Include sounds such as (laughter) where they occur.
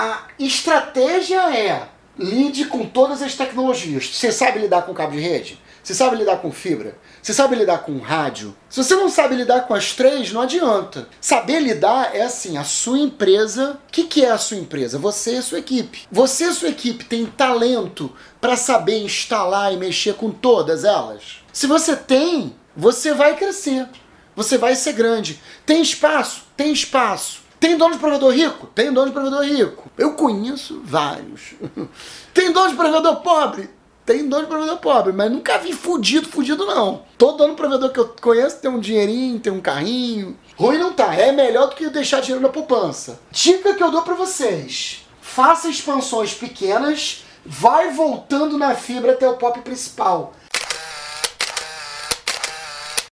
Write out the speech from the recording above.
a estratégia é lide com todas as tecnologias. Você sabe lidar com cabo de rede? Você sabe lidar com fibra? Você sabe lidar com rádio? Se você não sabe lidar com as três, não adianta. Saber lidar é assim, a sua empresa. O que, que é a sua empresa? Você e a sua equipe. Você e a sua equipe tem talento para saber instalar e mexer com todas elas? Se você tem, você vai crescer. Você vai ser grande. Tem espaço? Tem espaço. Tem dono de provedor rico? Tem dono de provedor rico. Eu conheço vários. (laughs) Tem dono de provedor pobre? Tem dono de provedor pobre, mas nunca vi fudido, fudido não. Todo dono de provedor que eu conheço tem um dinheirinho, tem um carrinho. Ruim não tá, é melhor do que deixar dinheiro na poupança. Dica que eu dou para vocês: faça expansões pequenas, vai voltando na fibra até o pop principal.